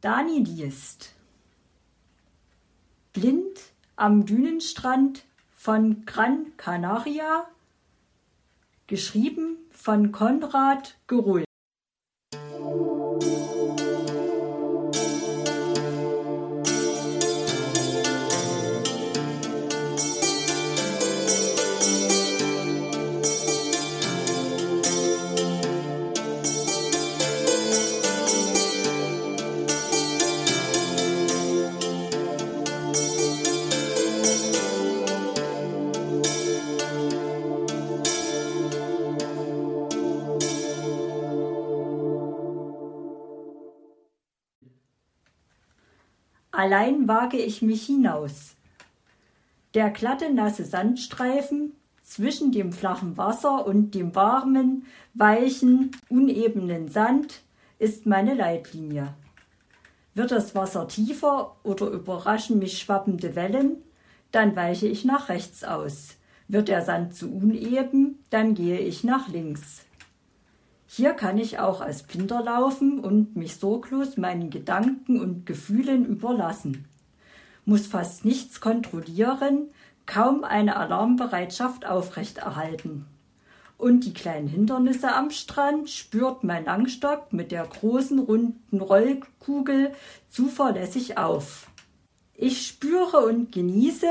Dani liest Blind am Dünenstrand von Gran Canaria, geschrieben von Konrad Gerull. Allein wage ich mich hinaus. Der glatte, nasse Sandstreifen zwischen dem flachen Wasser und dem warmen, weichen, unebenen Sand ist meine Leitlinie. Wird das Wasser tiefer oder überraschen mich schwappende Wellen, dann weiche ich nach rechts aus. Wird der Sand zu uneben, dann gehe ich nach links. Hier kann ich auch als Blinder laufen und mich sorglos meinen Gedanken und Gefühlen überlassen. Muss fast nichts kontrollieren, kaum eine Alarmbereitschaft aufrechterhalten. Und die kleinen Hindernisse am Strand spürt mein Langstock mit der großen runden Rollkugel zuverlässig auf. Ich spüre und genieße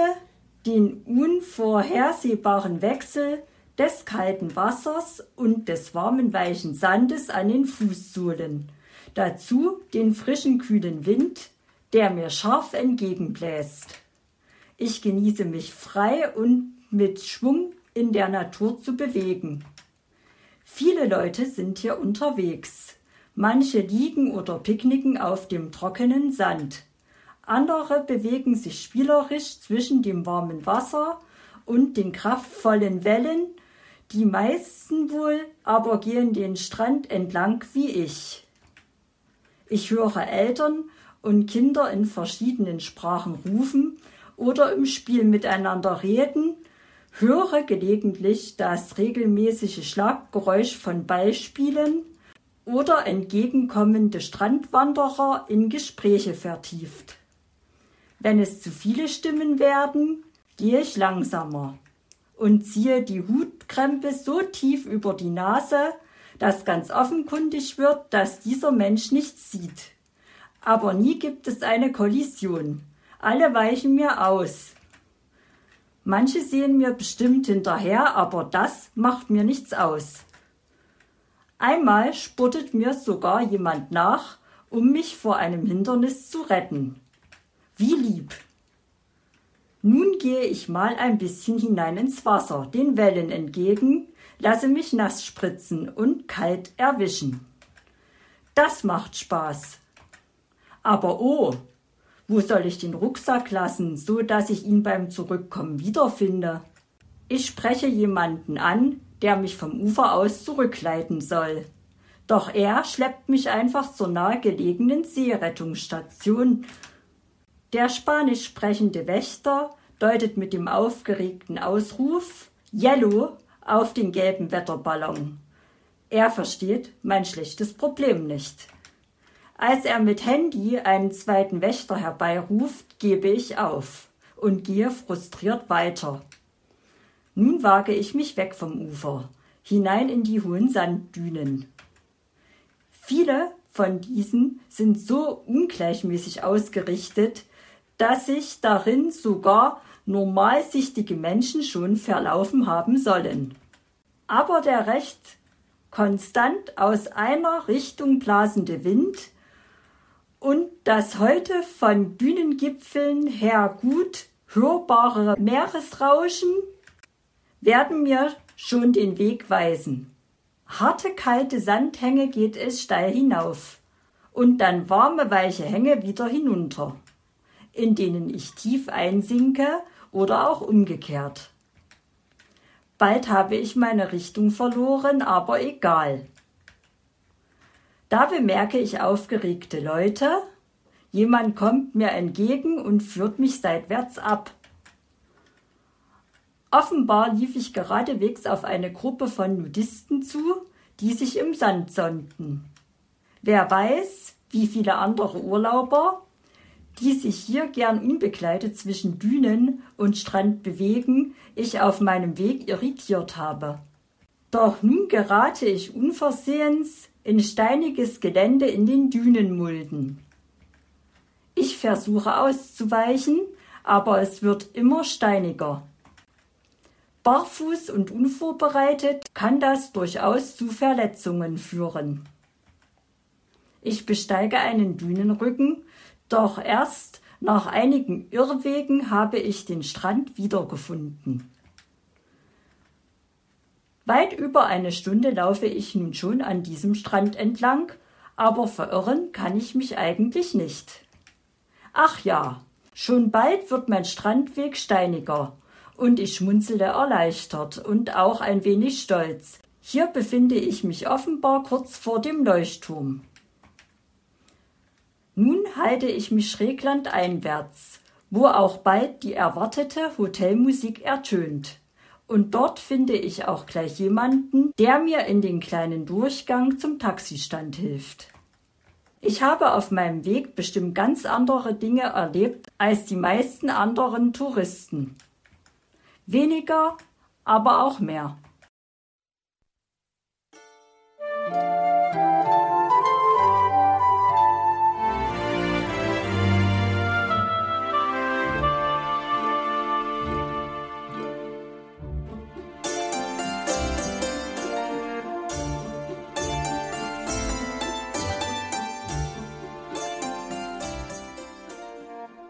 den unvorhersehbaren Wechsel des kalten Wassers und des warmen weichen Sandes an den Fußsohlen. Dazu den frischen kühlen Wind, der mir scharf entgegenbläst. Ich genieße mich frei und mit Schwung in der Natur zu bewegen. Viele Leute sind hier unterwegs. Manche liegen oder picknicken auf dem trockenen Sand. Andere bewegen sich spielerisch zwischen dem warmen Wasser und den kraftvollen Wellen die meisten wohl aber gehen den Strand entlang wie ich. Ich höre Eltern und Kinder in verschiedenen Sprachen rufen oder im Spiel miteinander reden, höre gelegentlich das regelmäßige Schlaggeräusch von Ballspielen oder entgegenkommende Strandwanderer in Gespräche vertieft. Wenn es zu viele Stimmen werden, gehe ich langsamer und ziehe die Hutkrempe so tief über die Nase, dass ganz offenkundig wird, dass dieser Mensch nichts sieht. Aber nie gibt es eine Kollision. Alle weichen mir aus. Manche sehen mir bestimmt hinterher, aber das macht mir nichts aus. Einmal spottet mir sogar jemand nach, um mich vor einem Hindernis zu retten. Wie lieb! Nun gehe ich mal ein bisschen hinein ins Wasser, den Wellen entgegen, lasse mich nass spritzen und kalt erwischen. Das macht Spaß. Aber oh, wo soll ich den Rucksack lassen, so dass ich ihn beim Zurückkommen wiederfinde? Ich spreche jemanden an, der mich vom Ufer aus zurückleiten soll. Doch er schleppt mich einfach zur nahegelegenen Seerettungsstation der spanisch sprechende Wächter deutet mit dem aufgeregten Ausruf Yellow auf den gelben Wetterballon. Er versteht mein schlechtes Problem nicht. Als er mit Handy einen zweiten Wächter herbeiruft, gebe ich auf und gehe frustriert weiter. Nun wage ich mich weg vom Ufer, hinein in die hohen Sanddünen. Viele von diesen sind so ungleichmäßig ausgerichtet, dass sich darin sogar normalsichtige Menschen schon verlaufen haben sollen. Aber der recht konstant aus einer Richtung blasende Wind und das heute von Dünengipfeln her gut hörbare Meeresrauschen werden mir schon den Weg weisen. Harte, kalte Sandhänge geht es steil hinauf und dann warme, weiche Hänge wieder hinunter in denen ich tief einsinke oder auch umgekehrt. Bald habe ich meine Richtung verloren, aber egal. Da bemerke ich aufgeregte Leute, jemand kommt mir entgegen und führt mich seitwärts ab. Offenbar lief ich geradewegs auf eine Gruppe von Nudisten zu, die sich im Sand sonnten. Wer weiß, wie viele andere Urlauber, die sich hier gern unbegleitet zwischen Dünen und Strand bewegen, ich auf meinem Weg irritiert habe. Doch nun gerate ich unversehens in steiniges Gelände in den Dünenmulden. Ich versuche auszuweichen, aber es wird immer steiniger. Barfuß und unvorbereitet kann das durchaus zu Verletzungen führen. Ich besteige einen Dünenrücken, doch erst nach einigen Irrwegen habe ich den Strand wiedergefunden. Weit über eine Stunde laufe ich nun schon an diesem Strand entlang, aber verirren kann ich mich eigentlich nicht. Ach ja, schon bald wird mein Strandweg steiniger, und ich schmunzele erleichtert und auch ein wenig stolz. Hier befinde ich mich offenbar kurz vor dem Leuchtturm. Nun halte ich mich schräglandeinwärts, wo auch bald die erwartete Hotelmusik ertönt. Und dort finde ich auch gleich jemanden, der mir in den kleinen Durchgang zum Taxistand hilft. Ich habe auf meinem Weg bestimmt ganz andere Dinge erlebt als die meisten anderen Touristen. Weniger, aber auch mehr.